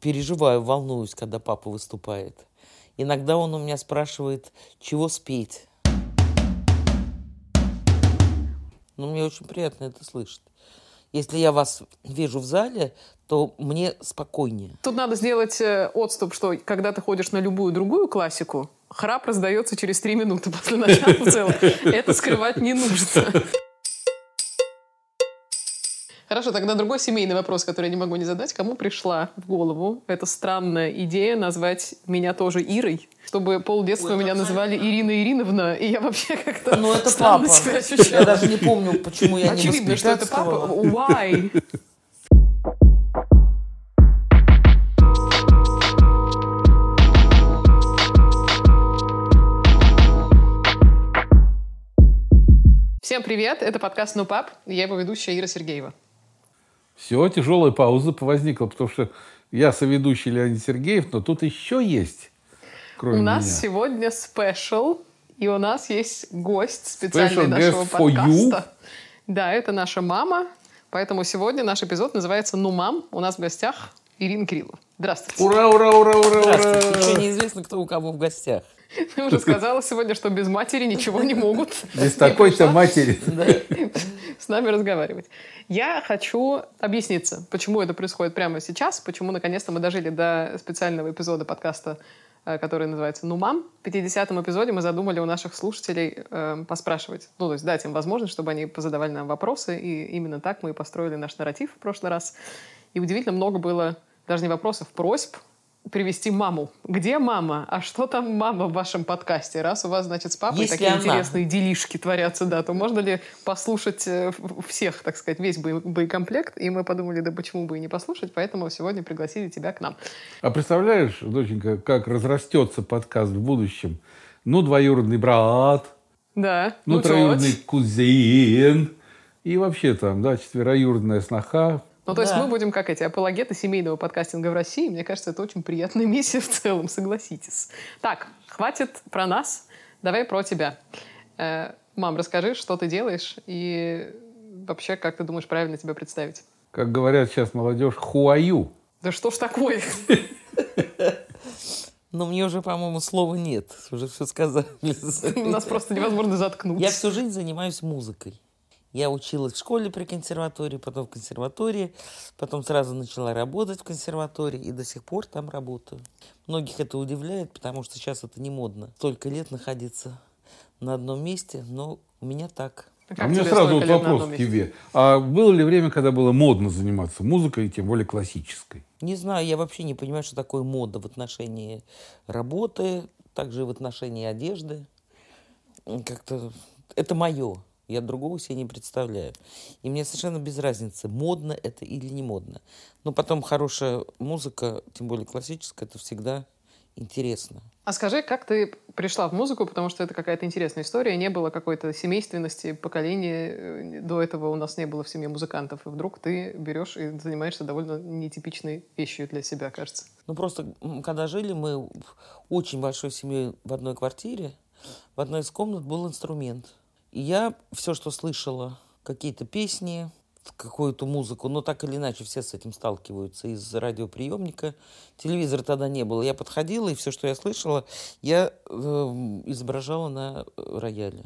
переживаю, волнуюсь, когда папа выступает. Иногда он у меня спрашивает, чего спеть. Ну, мне очень приятно это слышать. Если я вас вижу в зале, то мне спокойнее. Тут надо сделать э, отступ, что когда ты ходишь на любую другую классику, храп раздается через три минуты после начала в целом. Это скрывать не нужно. Хорошо, тогда другой семейный вопрос, который я не могу не задать. Кому пришла в голову эта странная идея назвать меня тоже Ирой? Чтобы полдетства меня называли Ирина Ириновна, и я вообще как-то Ну, это странно папа. себя ощущала. Я даже не помню, почему я не Очевидно, что это папа. Why? Всем привет, это подкаст «Ну, пап», я его ведущая Ира Сергеева. Все, тяжелая пауза возникла, потому что я соведущий Леонид Сергеев, но тут еще есть, кроме у нас меня. сегодня спешл, и у нас есть гость специальный Special нашего подкаста. Да, это наша мама, поэтому сегодня наш эпизод называется «Ну, мам». У нас в гостях Ирина Кириллова. Здравствуйте. Ура, ура, ура, ура, ура! Еще неизвестно, кто у кого в гостях. Я уже сказала сегодня, что без матери ничего не могут. Без такой-то матери. с нами разговаривать. Я хочу объясниться, почему это происходит прямо сейчас, почему наконец-то мы дожили до специального эпизода подкаста, э, который называется «Ну, мам». В 50-м эпизоде мы задумали у наших слушателей э, поспрашивать, ну, то есть дать им возможность, чтобы они позадавали нам вопросы, и именно так мы и построили наш нарратив в прошлый раз. И удивительно много было даже не вопросов, просьб привести маму. Где мама? А что там мама в вашем подкасте? Раз у вас, значит, с папой Есть ли такие она? интересные делишки творятся, да, то можно ли послушать э, всех, так сказать, весь бо- боекомплект? И мы подумали, да почему бы и не послушать, поэтому сегодня пригласили тебя к нам. А представляешь, доченька, как разрастется подкаст в будущем? Ну, двоюродный брат, Да. ну, тёть. троюродный кузен, и вообще там, да, четвероюродная сноха. Ну, то есть Да. мы будем как эти апологеты семейного подкастинга в России. Мне кажется, это очень приятная миссия в целом, согласитесь. Так, хватит про нас, давай про тебя. Э, мам, расскажи, что ты делаешь и вообще, как ты думаешь правильно тебя представить? Как говорят сейчас молодежь, хуаю. Да что ж такое? Но мне уже, по-моему, слова нет. Уже все сказали. Нас просто невозможно заткнуть. Я всю жизнь занимаюсь музыкой. Я училась в школе при консерватории, потом в консерватории, потом сразу начала работать в консерватории и до сих пор там работаю. Многих это удивляет, потому что сейчас это не модно. Столько лет находиться на одном месте, но у меня так. Как а у меня сразу вот вопрос к тебе. А было ли время, когда было модно заниматься музыкой, и тем более классической? Не знаю, я вообще не понимаю, что такое мода в отношении работы, также и в отношении одежды. Как-то это мое. Я другого себе не представляю. И мне совершенно без разницы, модно это или не модно. Но потом хорошая музыка, тем более классическая, это всегда интересно. А скажи, как ты пришла в музыку, потому что это какая-то интересная история, не было какой-то семейственности, поколения, э, до этого у нас не было в семье музыкантов, и вдруг ты берешь и занимаешься довольно нетипичной вещью для себя, кажется. Ну, просто, когда жили мы в очень большой семьей в одной квартире, в одной из комнат был инструмент. Я все, что слышала, какие-то песни, какую-то музыку, но так или иначе все с этим сталкиваются из радиоприемника. Телевизора тогда не было. Я подходила, и все, что я слышала, я э, изображала на э, рояле.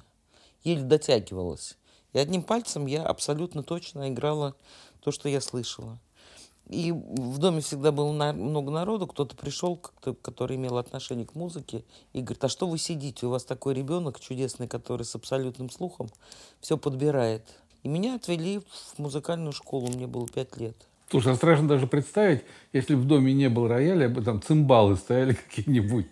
Еле дотягивалась. И одним пальцем я абсолютно точно играла то, что я слышала. И в доме всегда было на- много народу, кто-то пришел, кто- который имел отношение к музыке, и говорит, а что вы сидите, у вас такой ребенок чудесный, который с абсолютным слухом все подбирает. И меня отвели в музыкальную школу, мне было пять лет. Слушай, а страшно даже представить, если бы в доме не было рояля, а бы там цимбалы стояли какие-нибудь.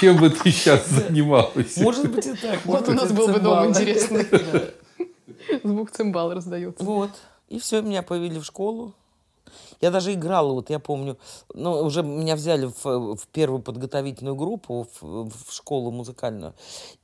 Чем бы ты сейчас занималась? Может быть и так. Вот у нас был бы дом интересный. Звук цимбал раздается. Вот. И все, меня повели в школу. Я даже играла, вот я помню, ну, уже меня взяли в, в первую подготовительную группу, в, в школу музыкальную.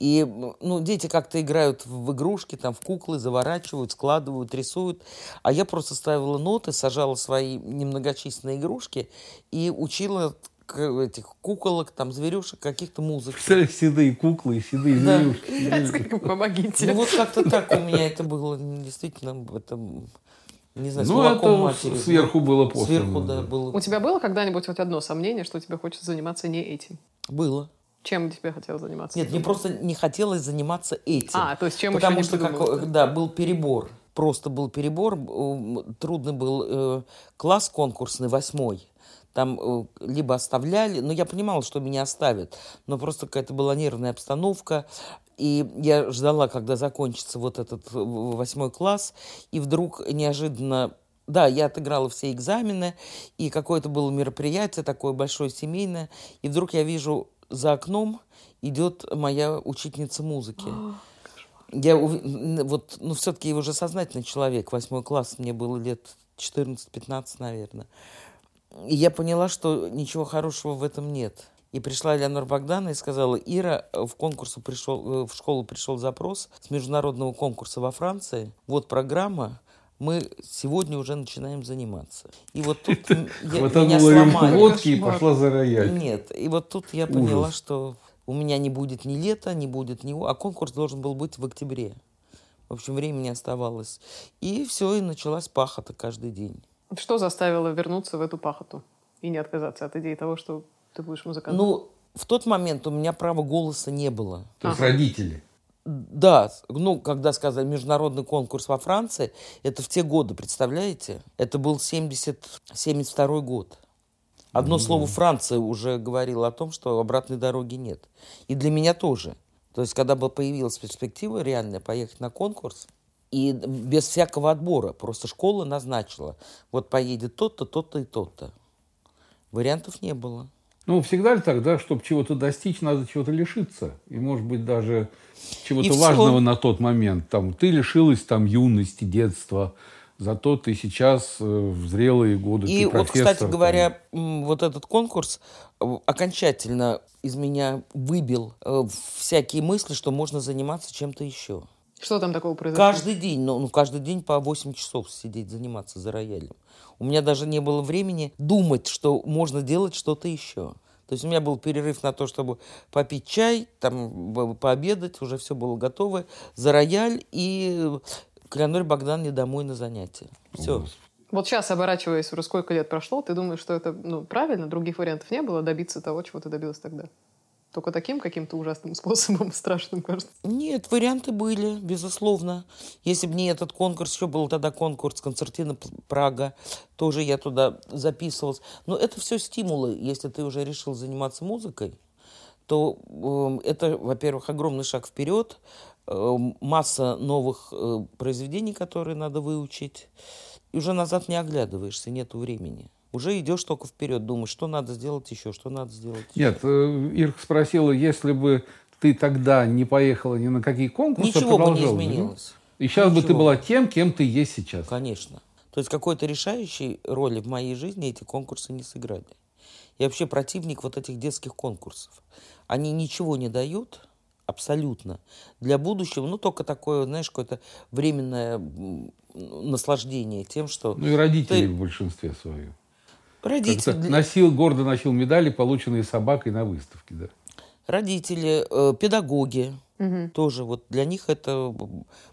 И, ну, дети как-то играют в игрушки, там, в куклы, заворачивают, складывают, рисуют. А я просто ставила ноты, сажала свои немногочисленные игрушки и учила этих куколок, там, зверюшек, каких-то музык. Представляешь, седые куклы и седые Да. зверюшки. Помогите. Ну, вот как-то так у меня это было. Действительно, это Не знаю, с Ну, молоком это матери. сверху было послано, Сверху, да, было. У тебя было когда-нибудь хоть одно сомнение, что тебе хочется заниматься не этим? Было. Чем тебе хотелось заниматься? Нет, мне просто не хотелось заниматься этим. А, то есть чем Потому еще что, не как, придумала? да, был перебор. Просто был перебор. Трудный был э, класс конкурсный, восьмой. Там э, либо оставляли, но я понимала, что меня оставят. Но просто какая-то была нервная обстановка. И я ждала, когда закончится вот этот э, восьмой класс. И вдруг неожиданно да, я отыграла все экзамены, и какое-то было мероприятие такое большое семейное, и вдруг я вижу за окном идет моя учительница музыки. Я вот, ну, все-таки я уже сознательный человек, восьмой класс, мне было лет 14-15, наверное. И я поняла, что ничего хорошего в этом нет. И пришла Элеонора Богдана и сказала, Ира, э, в, конкурсу пришел, э, в школу пришел запрос с международного конкурса во Франции. Вот программа, мы сегодня уже начинаем заниматься. И вот тут я, меня сломали. водки и пошла за рояль. Нет, и вот тут я поняла, Ужас. что у меня не будет ни лета, не будет ни... А конкурс должен был быть в октябре. В общем, времени оставалось. И все, и началась пахота каждый день. Что заставило вернуться в эту пахоту и не отказаться от идеи того, что ты будешь музыкантом? Ну, в тот момент у меня права голоса не было. То есть родители. Да, ну, когда сказали международный конкурс во Франции, это в те годы, представляете? Это был 70, 72 год. Одно слово Франция уже говорило о том, что обратной дороги нет. И для меня тоже. То есть, когда бы появилась перспектива реальная поехать на конкурс, и без всякого отбора, просто школа назначила, вот поедет тот-то, тот-то и тот-то. Вариантов не было. Ну, всегда ли тогда, чтобы чего-то достичь, надо чего-то лишиться? И, может быть, даже чего-то важного на тот момент. Там, ты лишилась там юности, детства, зато ты сейчас э, в зрелые годы И ты вот, кстати там. говоря, вот этот конкурс э, окончательно из меня выбил э, всякие мысли, что можно заниматься чем-то еще. Что там такого произошло? Каждый день, ну, ну, каждый день по 8 часов сидеть, заниматься за роялем. У меня даже не было времени думать, что можно делать что-то еще. То есть у меня был перерыв на то, чтобы попить чай, там, пообедать, уже все было готово, за рояль и к Леоноре Богдановне домой на занятия. Все. Вот сейчас, оборачиваясь, уже сколько лет прошло, ты думаешь, что это ну, правильно? Других вариантов не было добиться того, чего ты добилась тогда? Только таким каким-то ужасным способом, страшным, кажется. Нет, варианты были, безусловно. Если бы не этот конкурс, еще был тогда конкурс концертина Прага, тоже я туда записывалась. Но это все стимулы. Если ты уже решил заниматься музыкой, то эм, это, во-первых, огромный шаг вперед, эм, масса новых э, произведений, которые надо выучить. И уже назад не оглядываешься, нету времени. Уже идешь только вперед, думаешь, что надо сделать еще, что надо сделать еще. Нет, э, Ирка спросила, если бы ты тогда не поехала ни на какие конкурсы, а Ничего бы не изменилось. И сейчас бы ты Ничего. была тем, кем ты есть сейчас. Конечно. То есть какой-то решающей роли в моей жизни эти конкурсы не сыграли. Я вообще противник вот этих детских конкурсов. Они ничего не дают абсолютно для будущего, ну только такое, знаешь, какое-то временное наслаждение тем, что Ну и родители Ты- в большинстве своем. Родители, Как-то Носил, гордо носил медали, полученные собакой на выставке. Да. родители, э, педагоги Мгм. тоже вот для них это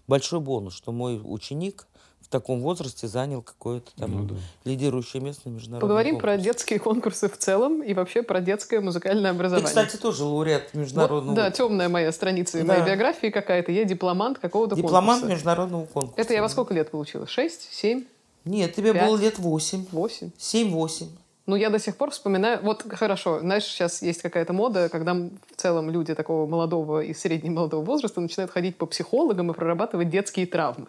большой бонус, что мой ученик в таком возрасте занял какое-то там Ну да. лидирующее место на международном Поговорим про конкурсе. детские конкурсы в целом и вообще про детское музыкальное Ты, образование. кстати, тоже лауреат международного Вот, да, темная моя страница Да. моей биографии какая-то. Я дипломант какого-то Дипломант конкурса. международного конкурса. Это я во сколько лет получила? Шесть? Семь? Нет, тебе Пять? было лет восемь. Восемь? Семь-восемь. Ну, я до сих пор вспоминаю... Вот, хорошо, знаешь, сейчас есть какая-то мода, когда в целом люди такого молодого и среднего молодого возраста начинают ходить по психологам и прорабатывать детские травмы.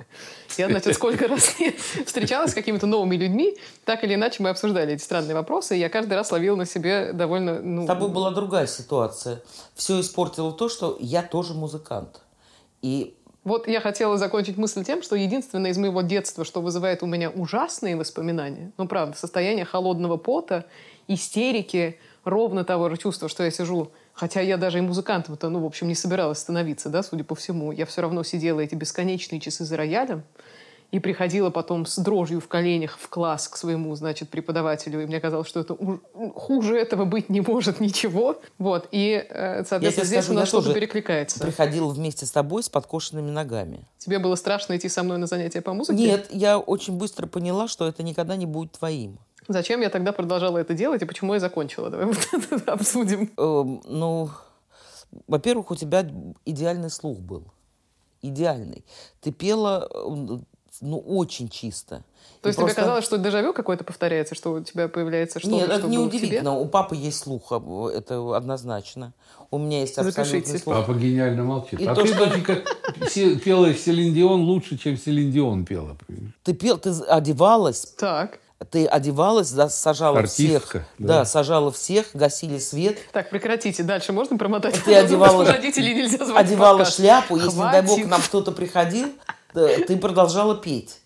Я, значит, сколько раз встречалась с какими-то новыми людьми, так или иначе мы обсуждали эти странные вопросы, и я каждый раз ловила на себе довольно... Ну, С тобой была другая ситуация. Все испортило то, что я тоже музыкант. И Вот я хотела закончить мысль тем, что единственное из моего детства, что вызывает у меня ужасные воспоминания, ну, правда, состояние холодного пота, истерики, ровно того же чувства, что я сижу, хотя я даже и музыкантом-то, ну, в общем, не собиралась становиться, да, судя по всему, я все равно сидела эти бесконечные часы за роялем, и приходила потом с дрожью в коленях в класс к своему, значит, преподавателю, и мне казалось, что это хуже этого быть не может ничего. Вот, и, э, соответственно, здесь скажу, у нас что-то тоже перекликается. Приходил вместе с тобой с подкошенными ногами. Тебе было страшно идти со мной на занятия по музыке? Нет, я очень быстро поняла, что это никогда не будет твоим. Зачем я тогда продолжала это делать и почему я закончила? Давай вот это обсудим. Эм, ну, во-первых, у тебя идеальный слух был. Идеальный. Ты пела, э, ну, очень чисто. То И есть тебе просто- казалось, что дежавю какое-то повторяется, что у тебя появляется что-то, Нет, что это не было в тебе? удивительно. У папы есть слух, об- это однозначно. У меня есть абсолютный Запишите. слух. Папа гениально молчит. И а то, ты, что- доченька, пела Селин Дион лучше, чем Селин Дион пела. Ты пел, ты одевалась, Так. ты одевалась, да, сажала Артистка, всех. да. Да. сажала всех, гасили свет. Так, прекратите. Дальше можно промотать? Ты одевала, Родителей нельзя звать одевала шляпу, если, не дай бог, Хватит. нам кто-то приходил, ты продолжала петь.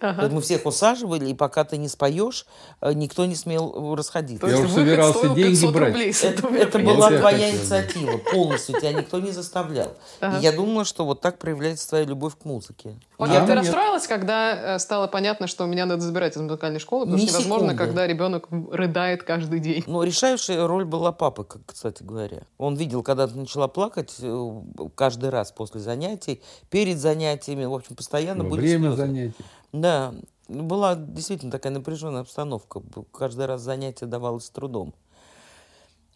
Ага. Мы всех усаживали, и пока ты не споешь, э, никто не смел расходиться. То Я есть уж выход собирался стоил деньги 500 брать. рублей с Это, этого это была Вот твоя инициатива полностью, тебя никто не заставлял. Ага. И я думала, что вот так проявляется твоя любовь к музыке. Окей, Да, а ты нет. расстроилась, когда э, стало понятно, что меня надо забирать из музыкальной школы, потому Ни что невозможно, секунды. когда ребенок рыдает каждый день. Но решающая роль была папы, кстати говоря. Он видел, когда ты начала плакать э, каждый раз после занятий, перед занятиями, в общем, постоянно Во были время слезы. занятий. Да, была действительно такая напряженная обстановка. Каждый раз занятие давалось с трудом.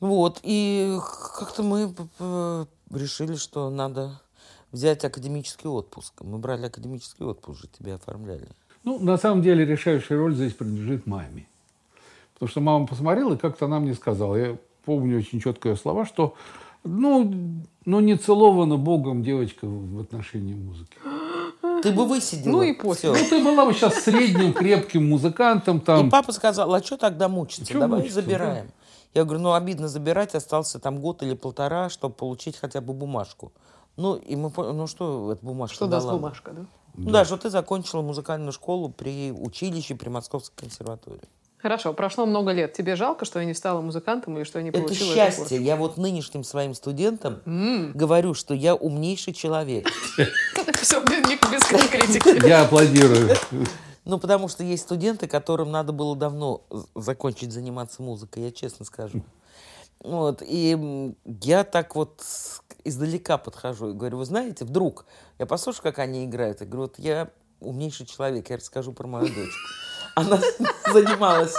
Вот, и как-то мы решили, что надо взять академический отпуск. Мы брали академический отпуск, же тебе оформляли. Ну, на самом деле, решающая роль здесь принадлежит маме. Потому что мама посмотрела, и как-то она мне сказала, я помню очень четко ее слова, что ну, ну не целована Богом девочка в отношении музыки. Ты бы высидела. Ну и всё. Ну, ты была бы сейчас средним крепким музыкантом, там, И папа сказал, а что тогда мучиться? Чё Давай мучиться, забираем. Я говорю, ну обидно забирать, остался там год или полтора, чтобы получить хотя бы бумажку. Ну, и мы поняли, ну что эта бумажка Что даст бумажка, да? Ну да, что ты закончила музыкальную школу при училище, при Московской консерватории. Хорошо, прошло много лет. Тебе жалко, что я не стала музыкантом или что я не Это получила счастье. Я вот нынешним своим студентам говорю, что я умнейший человек. Все, без конкретики. я аплодирую. Ну, потому что есть студенты, которым надо было давно закончить заниматься музыкой, я честно скажу. Вот, и я так вот издалека подхожу и говорю, вы знаете, вдруг, я послушаю, как они играют, я говорю, вот я умнейший человек, я расскажу про мою дочь. Она занималась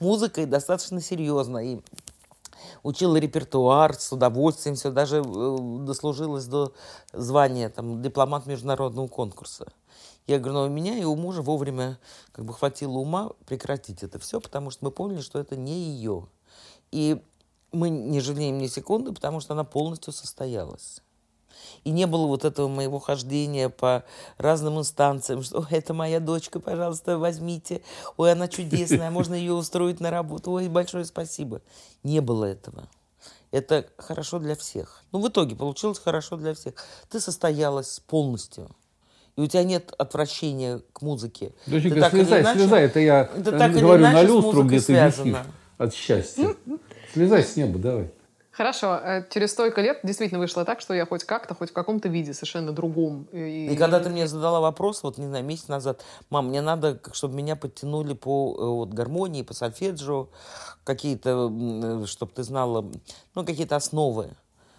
музыкой достаточно серьезно и учила репертуар с удовольствием, все даже э, дослужилась до звания там, дипломат международного конкурса. Я говорю, но у меня и у мужа вовремя как бы хватило ума прекратить это все, потому что мы поняли, что это не ее. И мы не жалеем ни секунды, потому что она полностью состоялась. И не было вот этого моего хождения по разным инстанциям, что «Ой, это моя дочка, пожалуйста, возьмите. Ой, она чудесная, можно ее устроить на работу. Ой, большое спасибо. Не было этого. Это хорошо для всех. Ну, в итоге получилось хорошо для всех. Ты состоялась полностью. И у тебя нет отвращения к музыке. Ты Доченька, так слезай, иначе- слезай. Это я ты э, так или говорю на люстру, где ты связана. висишь от счастья. Слезай с неба, давай. Хорошо, э, через столько лет действительно вышло так, что я хоть как-то, хоть в каком-то виде совершенно другом. И, И когда ты мне задала вопрос, вот, не знаю, месяц назад, мам, мне надо, чтобы меня подтянули по э, вот, гармонии, по сольфеджио, какие-то, чтобы ты знала, ну, какие-то основы.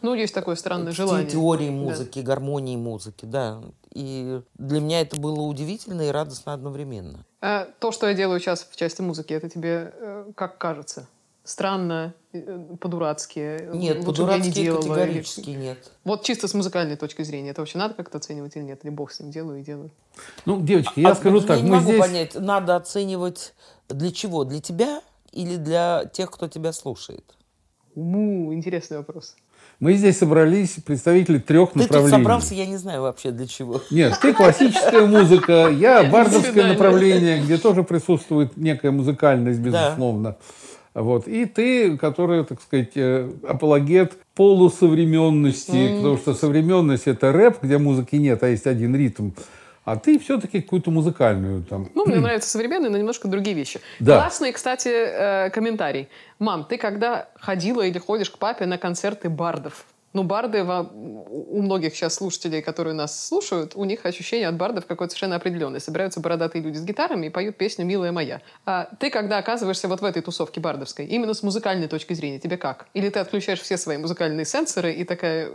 Ну, есть такое странное желание. Теории Да. музыки, гармонии музыки, да. И для меня это было удивительно и радостно одновременно. А то, что я делаю сейчас в части музыки, это тебе э, как кажется? Странно, э, по-дурацки? Нет, лучше я не по-дурацки делала, или- категорически нет. Вот чисто с музыкальной точки зрения, это вообще надо как-то оценивать или нет? Или бог с ним делаю и делаю? Ну, девочки, я А скажу вот так, я не мы могу здесь... понять, надо оценивать для чего? Для тебя или для тех, кто тебя слушает? Уму, интересный вопрос. Мы здесь собрались представители трех Ты тут направлений. собрался, я не знаю вообще для чего. Нет, ты классическая музыка, я бардовское направление, где тоже присутствует некая музыкальность, Да. Вот. И ты, которая, так сказать, э, апологет полусовременности, потому что современность – это рэп, где музыки нет, а есть один ритм. А ты все-таки какую-то музыкальную там. Ну, мне нравятся современные, но немножко другие вещи. Да. Классный, кстати, э, комментарий. Мам, ты когда ходила или ходишь к папе на концерты бардов? Ну, барды, у многих сейчас слушателей, которые нас слушают, у них ощущение от бардов какое-то совершенно определенное. Собираются бородатые люди с гитарами и поют песню «Милая моя». А ты, когда оказываешься вот в этой тусовке бардовской, именно с музыкальной точки зрения, тебе как? Или ты отключаешь все свои музыкальные сенсоры и такая,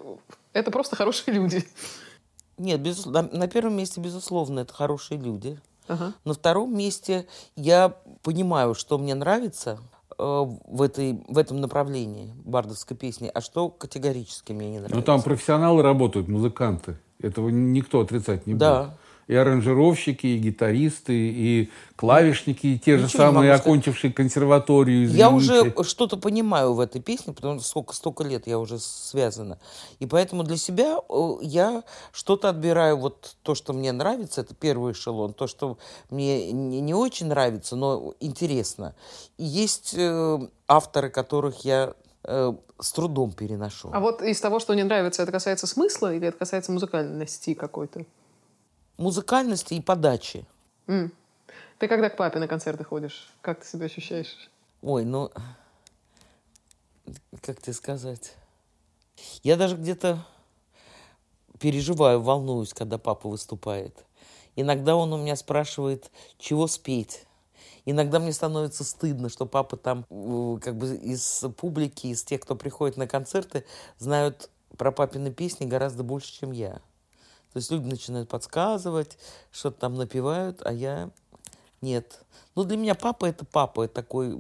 это просто хорошие люди? Нет, без, на, первом месте, безусловно, это хорошие люди. Ага. На втором месте я понимаю, что мне нравится, в, этой, в этом направлении бардовской песни, а что категорически мне не нравится. Ну, там профессионалы работают, музыканты. Этого никто отрицать не да. И аранжировщики, и гитаристы, и клавишники, и те Ничего же самые, окончившие консерваторию. Извините. Я уже что-то понимаю в этой песне, потому что сколько, столько лет я уже связана. И поэтому для себя э, я что-то отбираю, вот то, что мне нравится, это первый эшелон, то, что мне не, не очень нравится, но интересно. И есть э, авторы, которых я э, с трудом переношу. А вот из того, что не нравится, это касается смысла или это касается музыкальности какой-то? Музыкальности и подачи. Mm. Ты когда к папе на концерты ходишь? Как ты себя ощущаешь? Ой, ну, как тебе сказать? Я даже где-то переживаю, волнуюсь, когда папа выступает. Иногда он у меня спрашивает, чего спеть. Иногда мне становится стыдно, что папа там э, как бы из публики, из тех, кто приходит на концерты, знают про папины песни гораздо больше, чем я. То есть люди начинают подсказывать, что-то там напевают, а я нет. Ну, для меня папа это папа, это такой,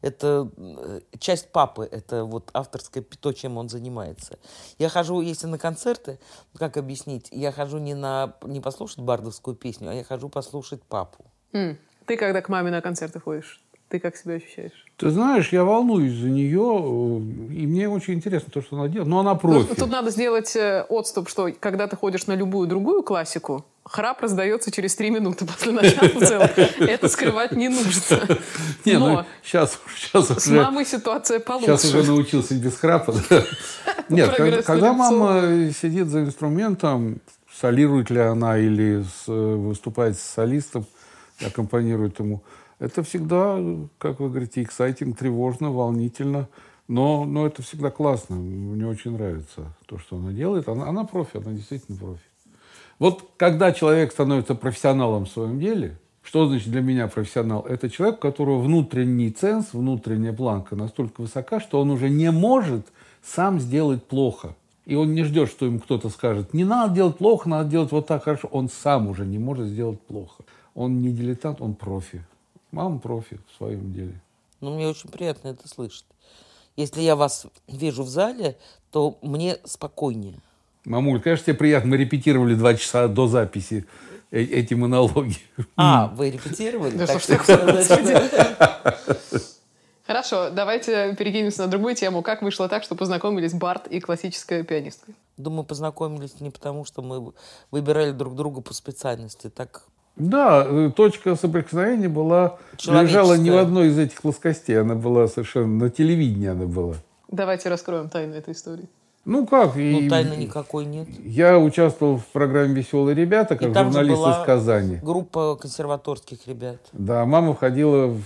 это э, часть папы, это вот авторское то, чем он занимается. Я хожу, если на концерты, как объяснить, я хожу не на, не послушать бардовскую песню, а я хожу послушать папу. Mm. Ты когда к маме на концерты ходишь? Ты как себя ощущаешь? Ты знаешь, я волнуюсь за нее, и мне очень интересно то, что она делает. Но она профи. Тут, тут надо сделать э, отступ, что когда ты ходишь на любую другую классику, храп раздается через три минуты после начала. Это скрывать не нужно. Не, ну сейчас, сейчас с мамой ситуация получше. Сейчас уже научился без храпа. Нет, когда мама сидит за инструментом, солирует ли она или выступает с солистом, аккомпанирует ему, это всегда, как вы говорите, эксайтинг, тревожно, волнительно. Но, но это всегда классно. Мне очень нравится то, что она делает. Она, она профи, она действительно профи. Вот когда человек становится профессионалом в своем деле, что значит для меня профессионал? Это человек, у которого внутренний ценз, внутренняя планка настолько высока, что он уже не может сам сделать плохо. И он не ждет, что ему кто-то скажет, не надо делать плохо, надо делать вот так хорошо. Он сам уже не может сделать плохо. Он не дилетант, он профи. Мама профи в своем деле. Ну, мне очень приятно это слышать. Если я вас вижу в зале, то мне спокойнее. Мамуль, конечно, тебе приятно. Мы репетировали два часа до записи э, эти монологи. А, вы репетировали? Да что Хорошо, давайте перекинемся на другую тему. Как вышло так, что познакомились Барт и классическая пианистка? Думаю, познакомились не потому, что мы выбирали друг друга по специальности. Так да, э, точка соприкосновения была, лежала не в одной из этих плоскостей, она была совершенно на телевидении она была. Давайте раскроем тайну этой истории. Ну как? Ну, тайны никакой нет. Я участвовал в программе «Веселые ребята», как журналист из Казани. группа консерваторских ребят. Да, мама входила в,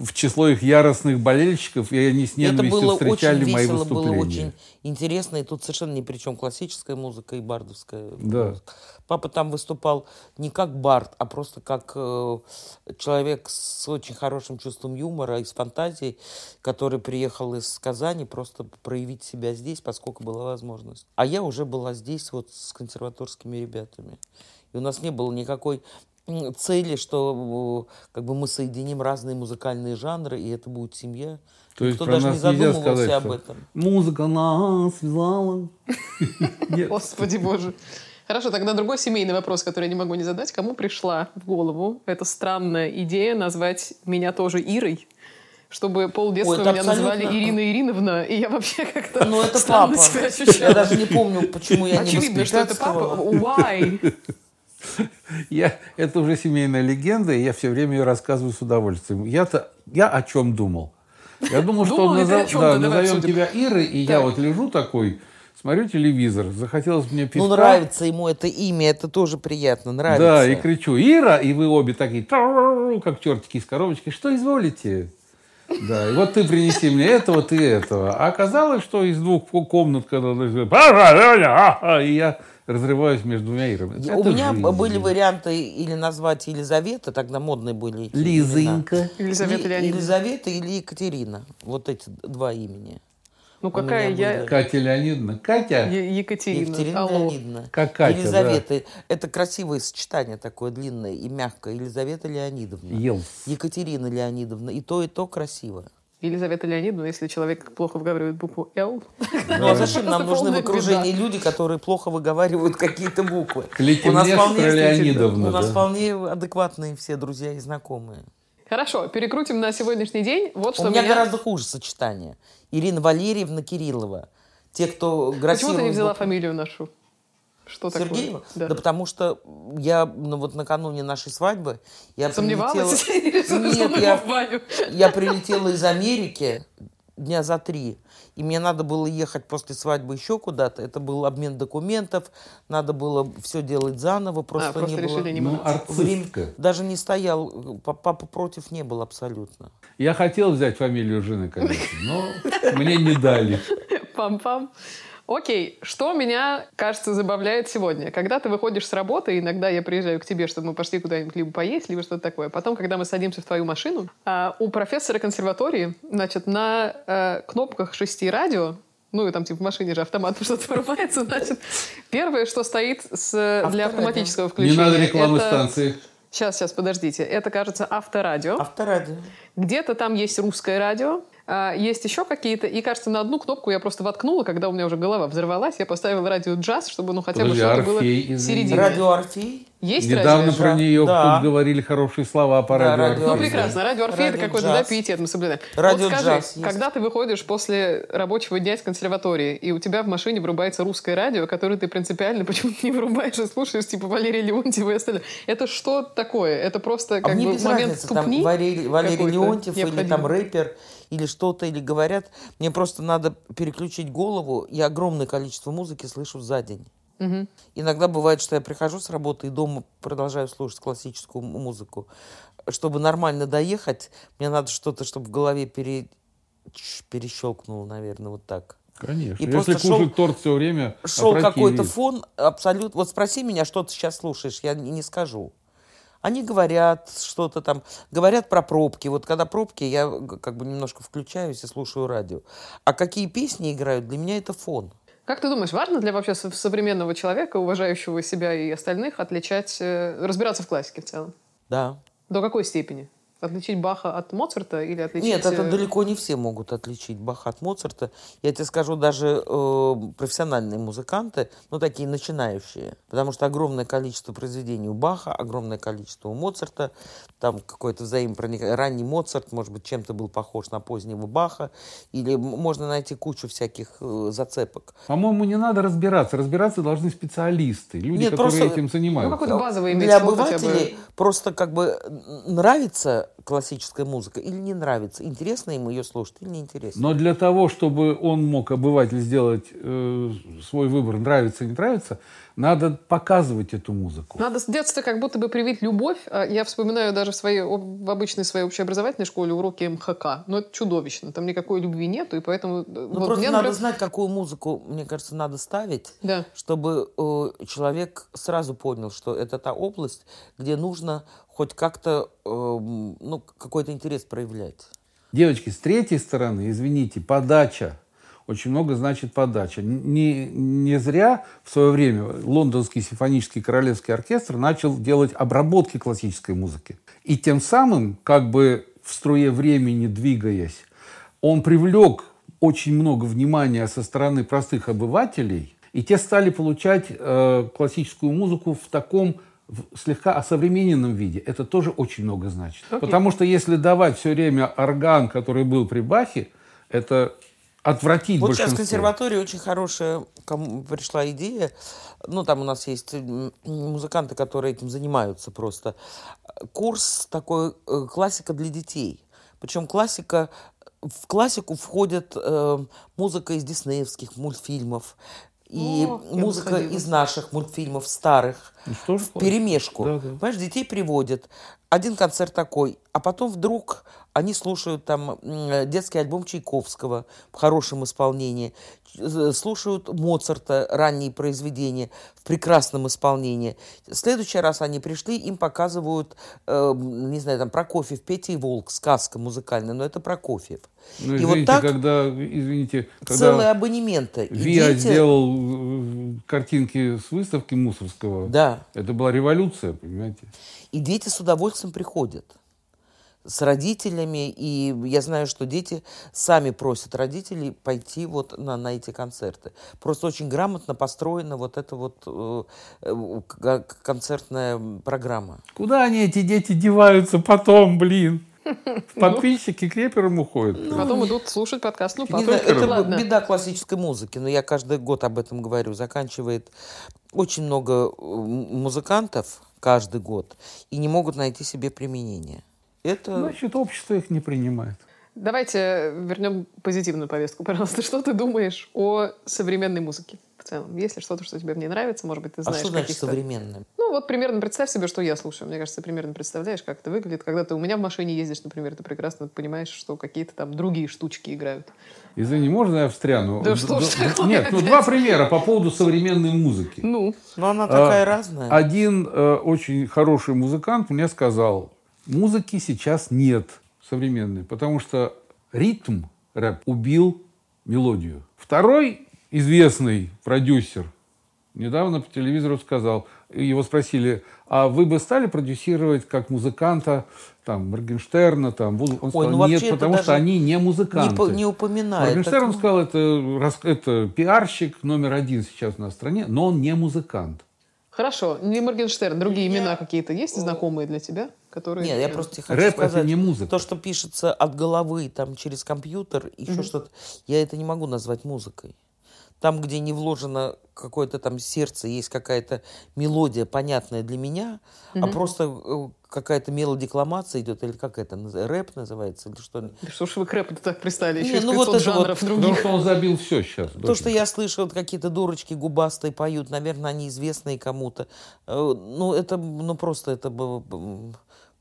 в число их яростных болельщиков, и они с ненавистью Это было встречали очень мои весело, выступления. было очень интересно, и тут совершенно ни при чем классическая музыка и бардовская да. музыка. Папа там выступал не как бард, а просто как э, человек с очень хорошим чувством юмора и с фантазией, который приехал из Казани просто проявить себя здесь, поскольку была возможность. А я уже была здесь вот с консерваторскими ребятами. И у нас не было никакой цели, что как бы мы соединим разные музыкальные жанры, и это будет семья. То есть Никто даже не задумывался сказать, об этом. Музыка нас связала. Господи боже. Хорошо, тогда другой семейный вопрос, который я не могу не задать. Кому пришла в голову эта странная идея назвать меня тоже Ирой? чтобы полдетства Ой, меня абсолютно... называли Ирина Ириновна, и я вообще как-то Ну, это папа. себя ощущала. Я даже не помню, почему я Очевидно, не что это папа. Why? Я, это уже семейная легенда, и я все время ее рассказываю с удовольствием. Я-то, я о чем думал? Я думал, что он назов, да, назовем тебя Ирой, и так. я вот лежу такой, Смотрю телевизор, захотелось мне пивка. Ну, нравится ему это имя, это тоже приятно, нравится. Да, и кричу, Ира, и вы обе такие, как чертики из коробочки, что изволите? Да, и вот ты принеси мне этого, ты этого. А оказалось, что из двух комнат, когда и я разрываюсь между двумя Ирами. Я- У меня были варианты или назвать Елизавета, тогда модные были эти. Лизонька. Елизавета Ли- Леонидовна. Елизавета или Екатерина. Вот эти два имени. Ну, какая я... были. Катя Леонидовна. Катя. Е- Екатерина. Екатерина Алло. Леонидовна. Как Катя, Елизавета. Это красивое сочетание такое длинное и мягкое. Елизавета Леонидовна. Елс. Екатерина Леонидовна. И то, и то красиво. Елизавета Леонидовна, если человек плохо выговаривает букву «Л». Ну а зачем нам нужны в окружении люди, которые плохо выговаривают какие-то буквы? У нас вполне, Леонидовна. у нас да. вполне адекватные все друзья и знакомые. Хорошо, перекрутим на сегодняшний день. Вот что У меня меня... гораздо хуже сочетание. Ирина Валерьевна Кириллова. Те, кто Почему грассирует... ты не взяла фамилию нашу? Что такое? Сергеева? Да. Да. потому что я ну, вот накануне нашей свадьбы я Сомневалась? прилетела- Нет, я, прилетела из Америки дня за три. И мне надо было ехать после свадьбы еще куда-то. Это был обмен документов. Надо было все делать заново. Просто, А, просто не было... не Ну. Время артистка. даже не стоял, па- папа против не был абсолютно. Я хотел взять фамилию жены, конечно, но мне не дали. Пам-пам. Окей, что меня, кажется, забавляет сегодня? Когда ты выходишь с работы, иногда я приезжаю к тебе, чтобы мы пошли куда-нибудь либо поесть, либо что-то такое. Потом, когда мы садимся в твою машину, а, у профессора консерватории, значит, на э, кнопках шести радио, ну и там типа в машине же автоматом что-то врубается, значит, первое, что стоит с, для автоматического Не включения. надо рекламы это- станции. Сейчас, сейчас, подождите. Это, кажется, авторадио. Авторадио. Где-то там есть русское радио, а, есть еще какие-то. И, кажется, на одну кнопку я просто воткнула, когда у меня уже голова взорвалась. Я поставила радио джаз, чтобы ну хотя бы что-то было в середине. Радио Орфей. Есть Недавно радио? про нее Да. тут говорили хорошие слова по Да, радио. радио Ну, прекрасно. Радио Орфей это Радио какой-то да, пиетет мы соблюдаем. Радио вот скажи, джаз есть. когда ты выходишь после рабочего дня из консерватории, и у тебя в машине врубается русское радио, которое ты принципиально почему-то не врубаешь и слушаешь, типа Валерия Леонтьева и остальное. Это что такое? Это просто А как мне бы без момент разницы, там ступни? Валерий, Валерий какой-то Леонтьев или там рэпер, или что-то, или говорят. Мне просто надо переключить голову. Я огромное количество музыки слышу за день. Мгм. Иногда бывает, что я прихожу с работы и дома продолжаю слушать классическую музыку. Чтобы нормально доехать, мне надо что-то, чтобы в голове пере... перещелкнуло, наверное, вот так. Конечно. И Если просто шел- кушать торт все время, Шел какой-то фон абсолютно... Вот спроси меня, что ты сейчас слушаешь, я не скажу. Они говорят что-то там, говорят про пробки. Вот когда пробки, я как бы немножко включаюсь и слушаю радио. А какие песни играют, для меня это фон. Как ты думаешь, важно для вообще со- современного человека, уважающего себя и остальных, отличать, э, разбираться в классике в целом? Да. До какой степени? Отличить Баха от Моцарта или отличить... Нет, это э, далеко не все могут отличить Баха от Моцарта. Я тебе скажу, даже э, профессиональные музыканты, ну, такие начинающие. Потому что огромное количество произведений у Баха, огромное количество у Моцарта. Там какое-то взаимопроникновение. Ранний Моцарт, может быть, чем-то был похож на позднего Баха. Или можно найти кучу всяких э, зацепок. По-моему, не надо разбираться. Разбираться должны специалисты, люди, Нет, которые просто- этим Ну, занимаются. какой-то базовый иметь Для хотя бы. обывателей просто как бы нравится классическая музыка или не нравится. Интересно ему ее слушать или неинтересно. Но для того, чтобы он мог, обыватель, сделать э, свой выбор, нравится, не нравится, надо показывать эту музыку. Надо с детства как будто бы привить любовь. А Я вспоминаю даже в, своей, в обычной своей общеобразовательной школе уроки МХК. Но это чудовищно. Там никакой любви нету, и поэтому... э, Ну, вот просто мне, надо например- знать, какую музыку, мне кажется, надо ставить, Да. чтобы э, человек сразу понял, что это та область, где нужно хоть как-то, э, ну, какой-то интерес проявлять. Девочки, с третьей стороны, извините, подача. Очень много значит подача. Не, не зря в свое время Лондонский симфонический королевский оркестр начал делать обработки классической музыки. И тем самым, как бы в струе времени двигаясь, он привлек очень много внимания со стороны простых обывателей, и те стали получать э, классическую музыку в таком в слегка осовремененном виде. Это тоже очень много значит. Окей. Потому что если давать все время орган, который был при Бахе, это отвратить Вот сейчас в консерватории очень хорошая кому пришла идея. Ну, там у нас есть м, музыканты, которые этим занимаются просто. Курс такой э, классика для детей. Причем классика в классику входит э, музыка из диснеевских мультфильмов и О, музыка из наших мультфильмов старых Ну, в перемешку. Да, да. Понимаешь, детей приводят. один концерт такой, а потом вдруг они слушают там детский альбом Чайковского в хорошем исполнении, слушают Моцарта, ранние произведения в прекрасном исполнении. В следующий раз они пришли, им показывают, э, не знаю, там Прокофьев, Петя и Волк, сказка музыкальная, но это Прокофьев. Ну, извините, и вот так когда, извините, когда целые абонементы. Виа дети... сделал э, картинки с выставки Мусорского. Да. Это была революция, понимаете? И дети с удовольствием приходят с родителями, и я знаю, что дети сами просят родителей пойти вот на, на эти концерты. Просто очень грамотно построена вот эта вот э, концертная программа. Куда они, эти дети, деваются потом, блин? Подписчики к реперам уходят. Ну, потом идут слушать подкаст. Ну, потом. Знаю, это Ладно. беда классической музыки, но я каждый год об этом говорю. Заканчивает очень много э, музыкантов каждый год и не могут найти себе применение. Это... Значит, общество их не принимает. Давайте вернем позитивную повестку, пожалуйста. Что ты думаешь о современной музыке в целом? Есть ли что-то, что тебе не нравится? Может быть, ты знаешь А что значит современным? Ну, вот примерно представь себе, что я слушаю. Мне кажется, ты примерно представляешь, как это выглядит. Когда ты у меня в машине ездишь, например, ты прекрасно понимаешь, что какие-то там другие штучки играют. Извини, можно я встряну? Да что ж Нет, ну два примера по поводу современной музыки. Ну? Но она такая а, разная. Один э, очень хороший музыкант мне сказал, Музыки сейчас нет современной, потому что ритм рэп убил мелодию. Второй известный продюсер недавно по телевизору сказал, его спросили, а вы бы стали продюсировать как музыканта там Моргенштерна, там, он сказал, Ой, ну, нет, потому что они не музыканты. Не, не упоминает. Моргенштерн так... сказал, это, это пиарщик номер один сейчас на стране, но он не музыкант. Хорошо, не Моргенштерн, другие я... имена какие-то есть знакомые для тебя? Которые... Нет, я просто тебе хочу Рэп сказать, это не музыка. То, что пишется от головы, там, через компьютер, еще угу. что-то, я это не могу назвать музыкой. Там, где не вложено какое-то там сердце, есть какая-то мелодия, понятная для меня, угу. а просто э, какая-то мелодикламация идет, или как это, рэп называется, или что? Да что ж вы к рэпу так пристали, еще не, ну вот жанров вот, других. Потому что он забил все сейчас. То, что я слышу, вот какие-то дурочки губастые поют, наверное, они известные кому-то. Э, ну, это, ну, просто это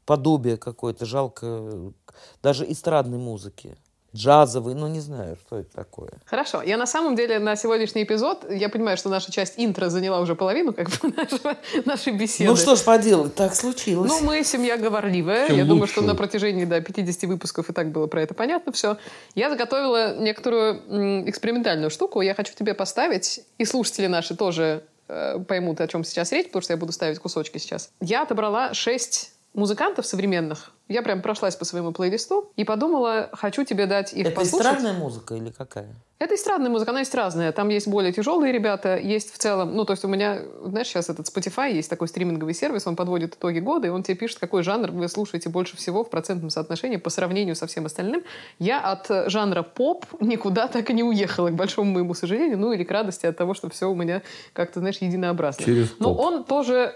подобие какое-то, жалко, даже эстрадной музыки джазовый, ну не знаю, что это такое. Хорошо. Я на самом деле на сегодняшний эпизод, я понимаю, что наша часть интро заняла уже половину как бы нашего, нашей беседы. Ну что ж поделать, так случилось. Ну мы семья говорливая. Чем я лучше. думаю, что на протяжении да, 50 выпусков и так было про это понятно все. Я заготовила некоторую экспериментальную штуку. Я хочу тебе поставить, и слушатели наши тоже э, поймут, о чем сейчас речь, потому что я буду ставить кусочки сейчас. Я отобрала шесть музыкантов современных. Я прям прошлась по своему плейлисту и подумала, хочу тебе дать их Это послушать. эстрадная музыка или какая? Это эстрадная музыка, она есть разная. Там есть более тяжелые ребята, есть в целом... Ну, то есть у меня, знаешь, сейчас этот Spotify, есть такой стриминговый сервис, он подводит итоги года, и он тебе пишет, какой жанр вы слушаете больше всего в процентном соотношении по сравнению со всем остальным. Я от жанра поп никуда так и не уехала, к большому моему сожалению, ну или к радости от того, что все у меня как-то, знаешь, единообразно. Через Но он тоже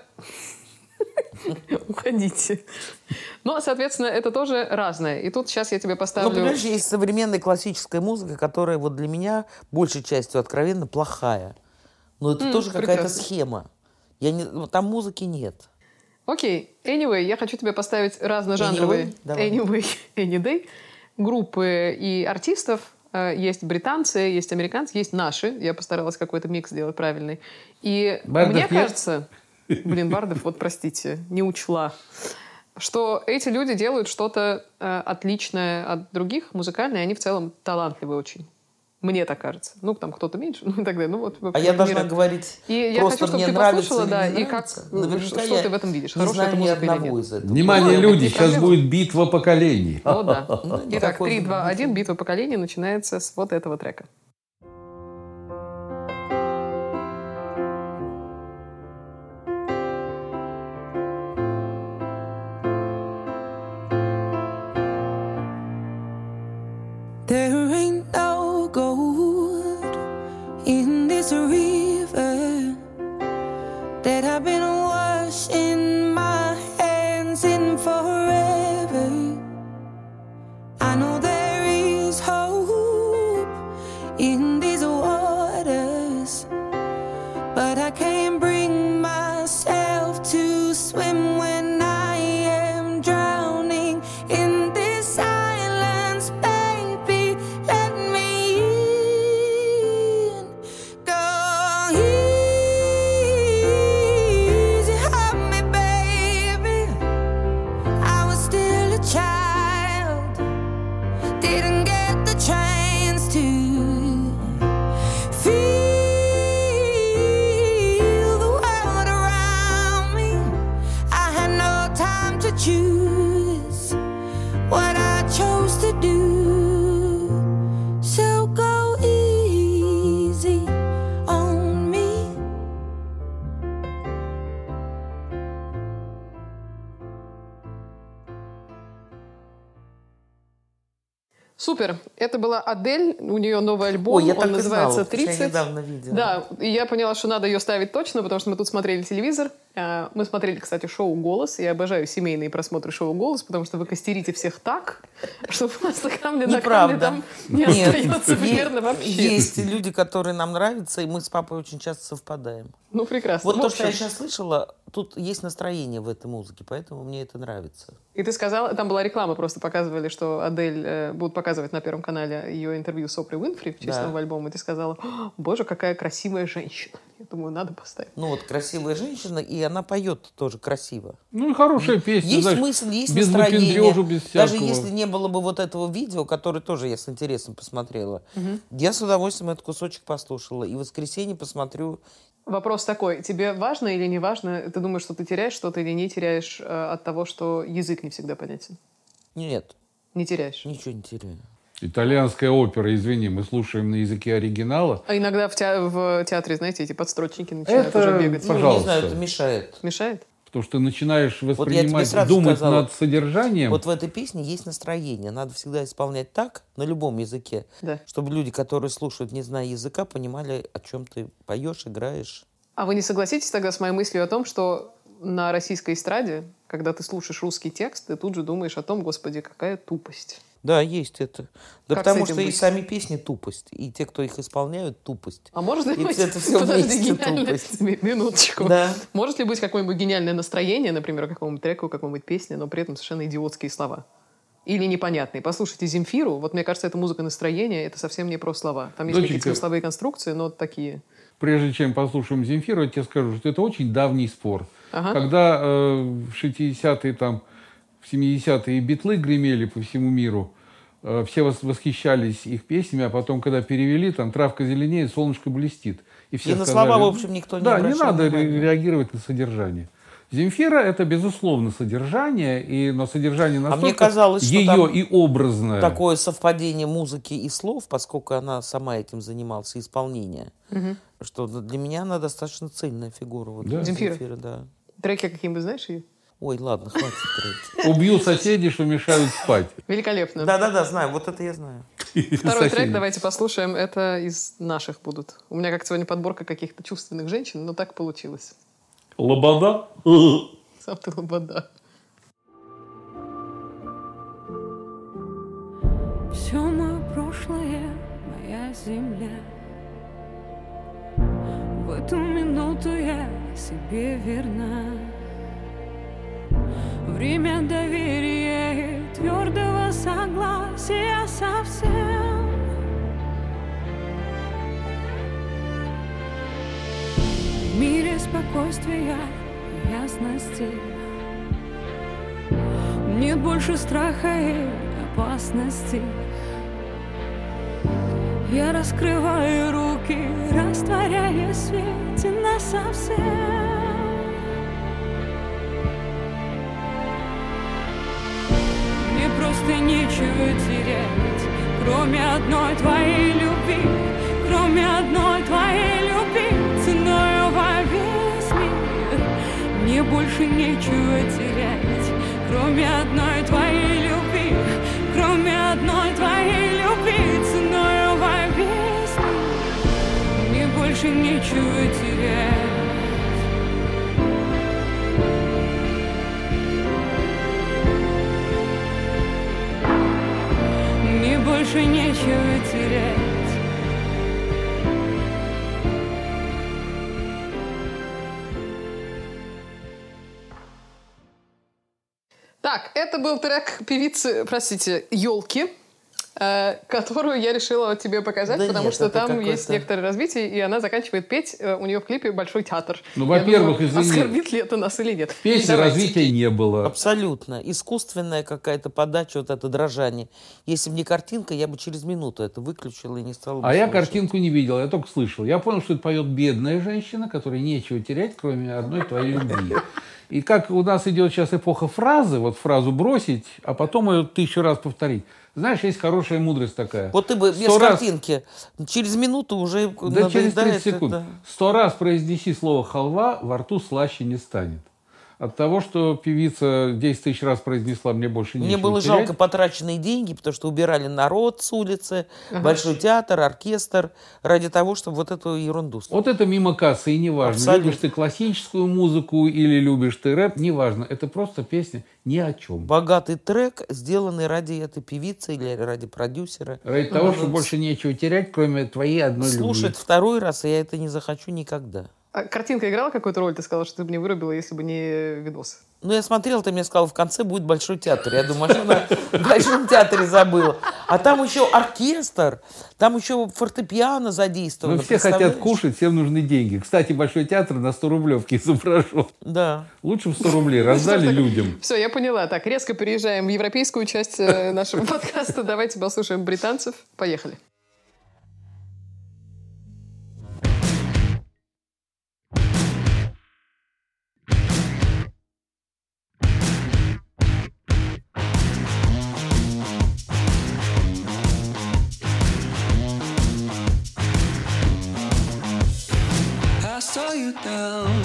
Уходите. Но, соответственно, это тоже разное. И тут сейчас я тебе поставлю... Ну, понимаешь, есть современная классическая музыка, которая вот для меня большей частью откровенно плохая. Но это тоже какая-то схема. Я не... Ну, там музыки нет. Окей. Okay. Anyway, я хочу тебе поставить разножанровые... Anyway, anyway, any day. Группы и артистов. Э, есть британцы, есть американцы, есть наши. Я постаралась какой-то микс сделать правильный. И Бардов мне кажется... Блин, Бардов, вот простите, не учла. Что эти люди делают что-то э, отличное от других, музыкальное, и они в целом талантливые очень. Мне так кажется. Ну, там кто-то меньше, ну и так далее. Ну, вот, а я должна говорить и я хочу, чтобы мне ты нравится послушала, да, и как, Наверняка что ты в этом видишь. Не знаю ни одного из этого. Внимание, люди, сейчас будет битва поколений. О, да. Итак, 3, 2, 1, битва поколений начинается с вот этого трека. Была Адель. У нее новый альбом. Ой, я Он называется знала, потому что 30. я недавно видела. Да, и я поняла, что надо ее ставить точно, потому что мы тут смотрели телевизор. А, Мы смотрели, кстати, шоу «Голос». Я обожаю семейные просмотры шоу «Голос», потому что вы костерите всех так, что просто камня на камне там не Нет, остается примерно вообще. Есть люди, которые нам нравятся, и мы с папой очень часто совпадаем. Ну, прекрасно. Вот В то, что я сейчас слышала, тут есть настроение в этой музыке, поэтому мне это нравится. И ты сказала, там была реклама, просто показывали, что Адель э, будут показывать на Первом канале ее интервью с Опрой Уинфри в честь Да. альбома. И ты сказала, «О, боже, какая красивая женщина. Я думаю, надо поставить. Ну вот красивая женщина, и она поет тоже красиво. Ну и хорошая песня. Есть знаешь, смысл, есть без настроение. без Даже всякого. если не было бы вот этого видео, которое тоже я с интересом посмотрела, я с удовольствием этот кусочек послушала. И в воскресенье посмотрю. Вопрос такой, тебе важно или не важно? Ты думаешь, что ты теряешь что-то или не теряешь э, от того, что язык не всегда понятен? Нет, Не теряешь. ничего не теряю. Итальянская опера, извини, мы слушаем на языке оригинала. А иногда в, теа- в театре, знаете, эти подстрочники начинают Это уже бегать. Ну, не Пожалуйста. знаю, это мешает. Мешает? Потому что ты начинаешь воспринимать, сразу думать сказала, над содержанием. Вот в этой песне есть настроение. Надо всегда исполнять так, на любом языке, Да. чтобы люди, которые слушают, не зная языка, понимали, о чем ты поешь, играешь. А вы не согласитесь тогда с моей мыслью о том, что на российской эстраде, когда ты слушаешь русский текст, ты тут же думаешь о том, господи, какая тупость. Да, есть это. Да Как потому что и быть? сами песни тупость, и те, кто их исполняют, тупость. А может ли И быть... это всё Подожди, тупость. Ми- Минуточку. Да. Может ли быть какое-нибудь гениальное настроение, например, какому-нибудь треку, какой-нибудь песни, но при этом совершенно идиотские слова? Или непонятные. Послушайте Земфиру. Вот мне кажется, это музыка настроения, это совсем не про слова. Там есть какие-то смысловые конструкции, но такие. Прежде чем послушаем Земфиру, я тебе скажу, что это очень давний спор. Ага. Когда э, в 60-е, там, в 70-е битлы гремели по всему миру, э, все вос- восхищались их песнями, а потом, когда перевели, там, травка зеленеет, солнышко блестит. И, все И на сказали, слова, в общем, никто не Да, не надо внимания. реагировать на содержание. Земфира – это, безусловно, содержание, и, но содержание настолько А мне казалось, что ее там и образное. Такое совпадение музыки и слов, поскольку она сама этим занималась, и исполнения, что для меня она достаточно цельная фигура. Вот, Да. Земфира? да. Треки какие-нибудь знаешь ее? Ой, ладно, хватит треки. Убью соседей, что мешают спать. Великолепно. Да-да-да, знаю, вот это я знаю. Второй трек давайте послушаем. Это из наших будут. У меня как сегодня подборка каких-то чувственных женщин, но так получилось. Лобода? Сам ты лобода. Все мое прошлое, моя земля. В эту минуту я себе верна. Время доверия и твердого согласия совсем. В мире спокойствия ясности. Нет больше страха и опасности. Я раскрываю руки, растворяя свете нас просто нечего терять, кроме одной твоей любви, кроме одной твоей любви, ценою во весь мир. Мне больше нечего терять, кроме одной твоей любви, кроме одной твоей любви, ценою во весь мир. Мне больше нечего терять. Больше нечего терять. Так, это был трек певицы, простите, елки. Э, которую я решила тебе показать, Да потому нет, что там есть какой-то- некоторое развитие, и она заканчивает петь, э, у нее в клипе большой театр. Ну, Я во-первых, думаю, извини. оскорбит ли это нас или нет? Песни развития не было. Абсолютно. Искусственная какая-то подача, вот это дрожание. Если бы не картинка, я бы через минуту это выключила и не стала бы А я слушать. картинку не видел, я только слышал. Я понял, что это поет бедная женщина, которой нечего терять, кроме одной твоей любви. И как у нас идет сейчас эпоха фразы, вот фразу бросить, а потом ее тысячу раз повторить. Знаешь, есть хорошая мудрость такая. Вот ты бы без Сто раз- картинки через минуту уже Да через 30 надоедает секунд. Сто раз произнеси слово «халва», во рту слаще не станет. От того, что певица 10 тысяч раз произнесла «мне больше нечего Мне было терять», жалко потраченные деньги, потому что убирали народ с улицы, большой театр, оркестр, ради того, чтобы вот эту ерунду слушать. Вот это мимо кассы, и неважно, Абсолютно. любишь ты классическую музыку или любишь ты рэп, неважно. Это просто песня ни о чем. Богатый трек, сделанный ради этой певицы или ради продюсера. Ради того, что больше нечего терять, кроме твоей одной Слушать любви. второй раз я это не захочу никогда. А картинка играла какую-то роль? Ты сказала, что ты бы не вырубила, если бы не видос. Ну, я смотрела, ты мне сказал, в конце будет большой театр. Я думаю, что она в большом театре забыла? А там еще оркестр, там еще фортепиано задействовано. Ну, все хотят кушать, всем нужны деньги. Кстати, Большой театр на 100 рублевке изображен. Да. Лучше в 100 рублей раздали людям. Все, я поняла. Так, резко переезжаем в европейскую часть э, нашего подкаста. Давайте послушаем британцев. Поехали. You down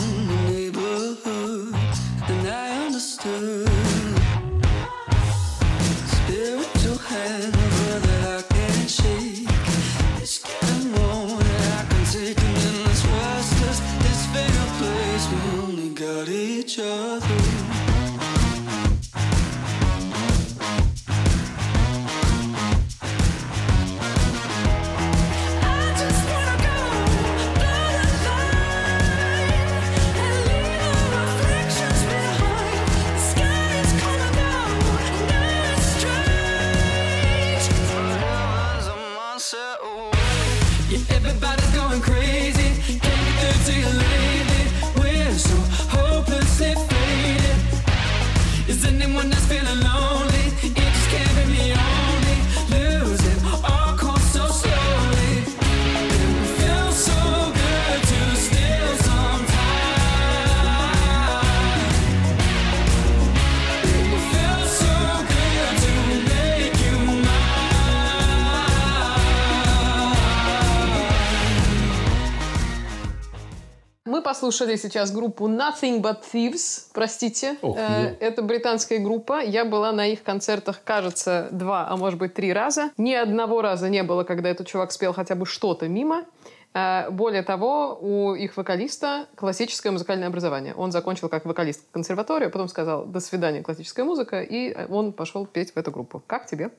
Мы послушали сейчас группу Nothing But Thieves, простите. Ох, Э. Это британская группа. Я была на их концертах, кажется, два, а может быть три раза. Ни одного раза не было, когда этот чувак спел хотя бы что-то мимо. Э, Более того, у их вокалиста классическое музыкальное образование. Он закончил как вокалист консерваторию, потом сказал «до свидания, классическая музыка», и э, он пошел петь в эту группу. Как тебе?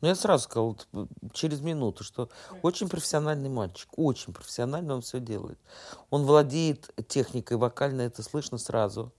Ну, я сразу сказал вот, через минуту, что очень профессиональный мальчик, очень профессионально он все делает. Он владеет техникой вокальной, это слышно сразу.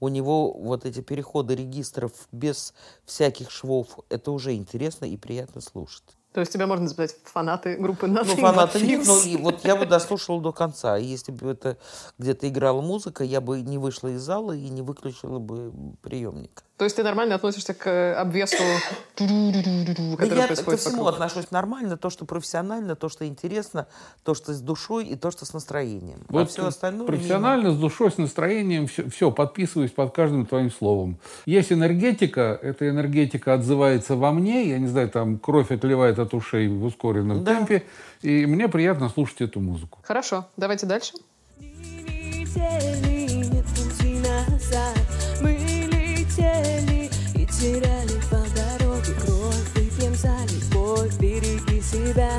У него вот эти переходы регистров без всяких швов, это уже интересно и приятно слушать. То есть тебя можно записать в фанаты группы Ну, Nothing фанаты But нет, но и вот я бы дослушал до конца. И если бы это где-то играла музыка, я бы не вышла из зала и не выключила бы приемник. То есть ты нормально относишься к э, обвесу, который я ко происходит всему вокруг? отношусь нормально, то, что профессионально, то, что интересно, то, что с душой и то, что с настроением. а Вот все остальное... профессионально, с душой, с настроением, все, подписываюсь под каждым твоим словом. Есть энергетика, эта энергетика отзывается во мне, я не знаю, там кровь отливает от ушей в ускоренном Да. темпе, и мне приятно слушать эту музыку. Хорошо, давайте дальше. Себя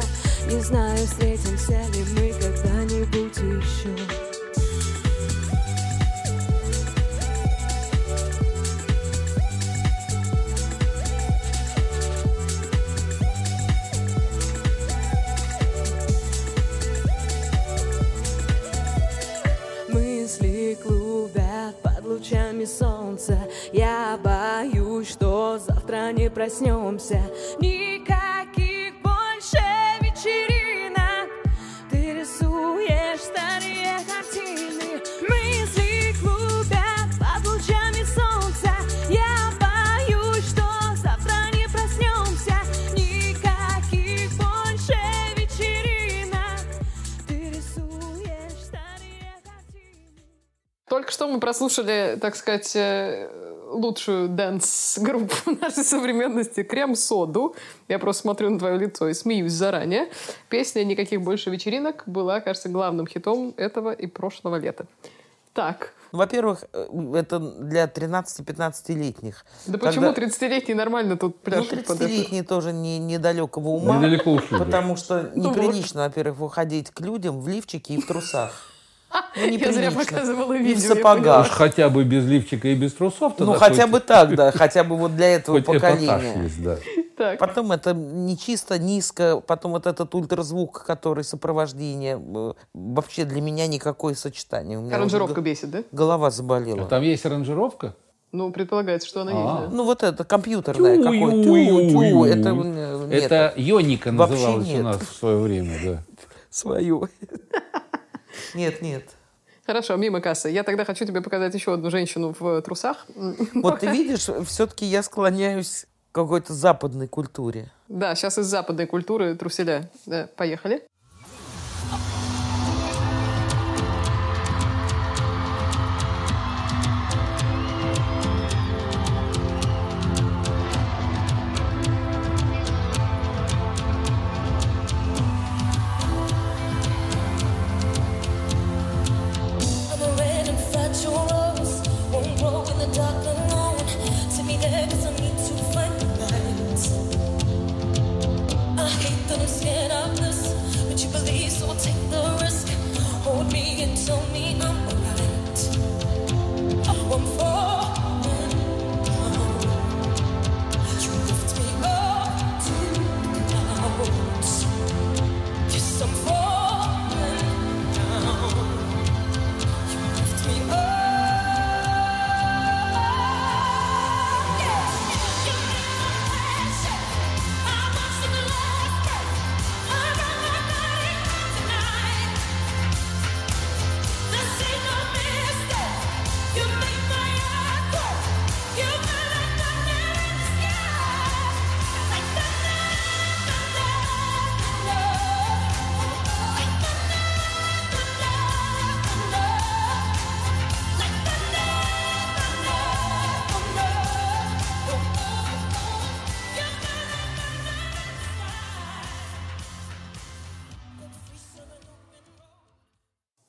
Не знаю, встретимся ли мы когда-нибудь еще Мысли клубят под лучами солнца. Я боюсь, что завтра не проснемся Никаких Мы прослушали, так сказать, э, лучшую дэнс-группу нашей современности «Крем-соду». Я просто смотрю на твое лицо и смеюсь заранее. Песня «Никаких больше вечеринок» была, кажется, главным хитом этого и прошлого лета. Так, Ну, Во-первых, э, это для 13-15-летних. да Когда- почему 30-летний нормально тут Ну, пляшет под это? 30-летние тоже не, недалекого ума. Недалеко ушли. Потому что Ну неприлично, во-первых, выходить к людям в лифчике и в трусах. Ну, Я зря показывала И в видео. сапогах. Уж хотя бы без лифчика и без трусов. Ну, тогда хотя хоть- бы так, да. Хотя бы вот для этого Хоть поколения. есть, да. поняла. Так. Потом это не чисто, низко. Потом вот этот ультразвук, который сопровождение. э, Вообще для меня никакое сочетание. У меня Аранжировка бесит, да? Голова заболела. А там есть аранжировка? Ну, предполагается, что она А. есть, да. Ну, вот это компьютерное какое-то. Это нет, Это Йоника называлась у нас в свое время, да. свое. Нет, нет. Хорошо, мимо кассы. Я тогда хочу тебе показать еще одну женщину в трусах. Вот ты видишь, все-таки я склоняюсь к какой-то западной культуре. Да, сейчас из западной культуры труселя. Да, поехали.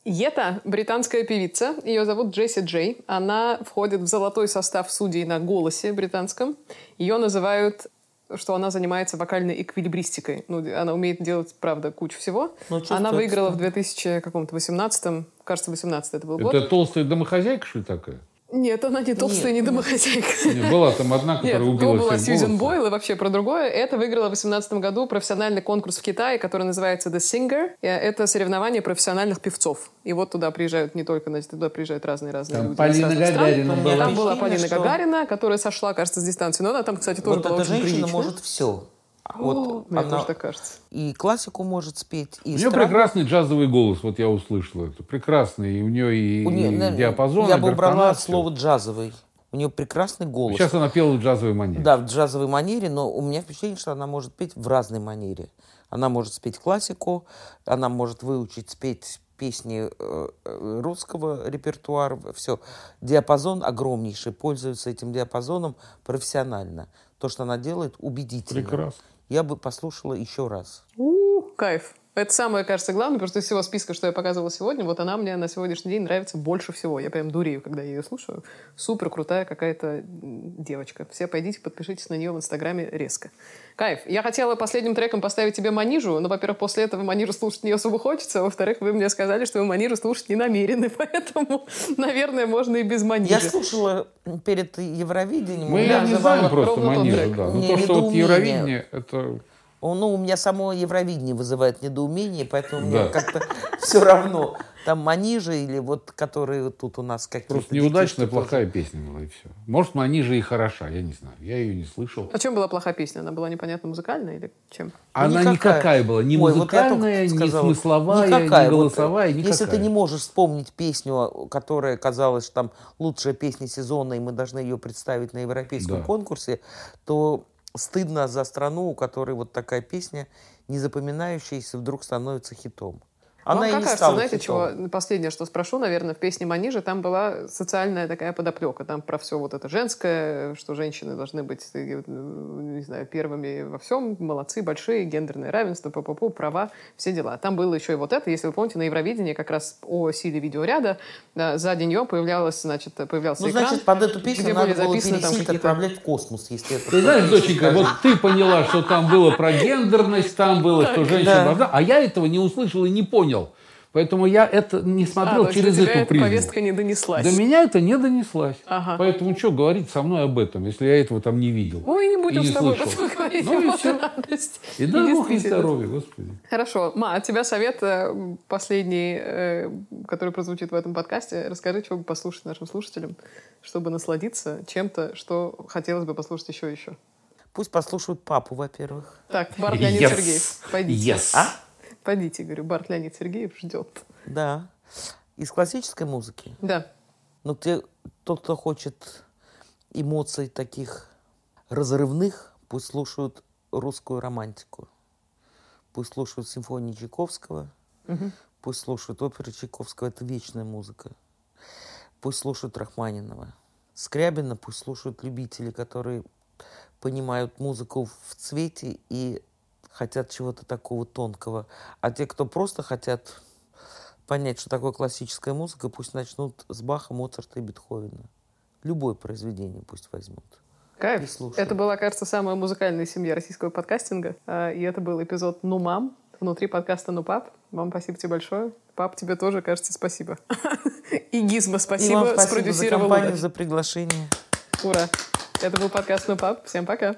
Ета – британская певица. Ее зовут Джесси Джей. Она входит в золотой состав судей на «Голосе» британском. Ее называют что она занимается вокальной эквилибристикой. Ну, она умеет делать, правда, кучу всего. Ну, она выиграла в 2018, кажется, 18 это был год. Это толстая домохозяйка, что ли, такая? Нет, она не толстая, не домохозяйка. Не, была там одна, Нет, которая то убила была Сьюзен. Бойл и вообще про другое. Это выиграла в 2018 году профессиональный конкурс в Китае, который называется The Singer. И Это соревнование профессиональных певцов. И вот туда приезжают не только, значит, туда приезжают разные-разные Там люди. Полина. Гагарина была. Там была Полина что- Гагарина, которая сошла, кажется, с дистанции. Но она там, кстати, тоже Вот была эта очень женщина приличная. может все. Вот Мне она тоже так кажется. и классику может спеть, и У нее эстраду. прекрасный джазовый голос, вот я услышал это. Прекрасный. И у нее и, У неё, и наверное, диапазон, Я и бы убрала слово джазовый. У нее прекрасный голос. Сейчас она пела в джазовой манере. Да, в джазовой манере, но у меня впечатление, что она может петь в разной манере. Она может спеть классику, она может выучить спеть песни э, э, русского репертуара, все. Диапазон огромнейший, пользуется этим диапазоном профессионально. То, что она делает, убедительно. Прекрасно. Я бы послушала еще раз. У, кайф. Это самое, кажется, главное, потому что из всего списка, что я показывала сегодня, вот она мне на сегодняшний день нравится больше всего. Я прям дурею, когда я ее слушаю. Супер крутая какая-то девочка. Все пойдите, подпишитесь на нее в Инстаграме резко. Кайф. Я хотела последним треком поставить тебе Манижу, но, во-первых, после этого Манижу слушать не особо хочется, а во-вторых, вы мне сказали, что вы Манижу слушать не намерены, поэтому, наверное, можно и без Манижи. Я слушала перед Евровидением. Мы меня не знаем просто манижу, да. Но Не, то, что вот. Евровидение, это... О, Ну, у меня само Евровидение вызывает недоумение, поэтому мне Да. как-то все равно. Там Манижа или вот, которые тут у нас какие-то... Просто неудачная, тоже. плохая песня была, и все. Может, Манижа и хороша, я не знаю. Я ее не слышал. А чем была плохая песня? Она была непонятно музыкальная или чем? Она никакая. никакая была. Ни Ой, вот музыкальная, ни сказала, смысловая, никакая. ни Вот, голосовая, никакая. Если ты не можешь вспомнить песню, которая казалась там лучшая песня сезона, и мы должны ее представить на европейском Да. конкурсе, то стыдно за страну, у которой вот такая песня, не запоминающаяся, вдруг становится хитом. Она Вам как не кажется, стала знаете, хитом. чего? Последнее, что спрошу, наверное, в песне Манижа, там была социальная такая подоплека. Там про все вот это женское, что женщины должны быть, э, не знаю, первыми во всем, молодцы, большие, гендерное равенство, пу пу права, все дела. Там было еще и вот это, если вы помните, на Евровидении как раз о силе видеоряда, да, сзади нее появлялась, значит, появлялся Ну, экран, значит, под эту песню где надо были было записаны там пересилить, какие-то... отправлять в космос, если это... Ты знаешь, доченька, вот ты поняла, что там было про гендерность, там было, что женщина должна, а я этого не услышал и не понял. Поэтому я это не А, смотрел есть через эту призму. повестка не донеслась. До меня это не донеслась. Ага. Поэтому что говорить со мной об этом, если я этого там не видел? Ой, не будем и не с тобой слышал. говорить. Ну и вот радость. И дай бог Действительно. здоровья, господи. Хорошо. Ма, от тебя совет э, последний, э, который прозвучит в этом подкасте. Расскажи, чего бы послушать нашим слушателям, чтобы насладиться чем-то, что хотелось бы послушать еще и еще. Пусть послушают папу, во-первых. Так, Барт Леонид Yes. Сергеев, пойдите. Yes. А? Пойдите, говорю, Барт Леонид Сергеев ждет. Да. Из классической музыки. Да. Но те, тот, кто хочет эмоций таких разрывных, пусть слушают русскую романтику. Пусть слушают симфонии Чайковского. Пусть слушают оперы Чайковского. Это вечная музыка. Пусть слушают Рахманинова. Скрябина пусть слушают любители, которые понимают музыку в цвете и хотят чего-то такого тонкого. А те, кто просто хотят понять, что такое классическая музыка, пусть начнут с Баха, Моцарта и Бетховена. Любое произведение пусть возьмут. И Кайф. Это была, кажется, самая музыкальная семья российского подкастинга. А, И это был эпизод «Ну, мам» внутри подкаста «Ну, пап». Мам, спасибо тебе большое. Пап, тебе тоже, кажется, спасибо. И Гизма и спасибо, вам спасибо за компанию, за приглашение. Ура. Это был подкаст «Ну, пап». Всем пока.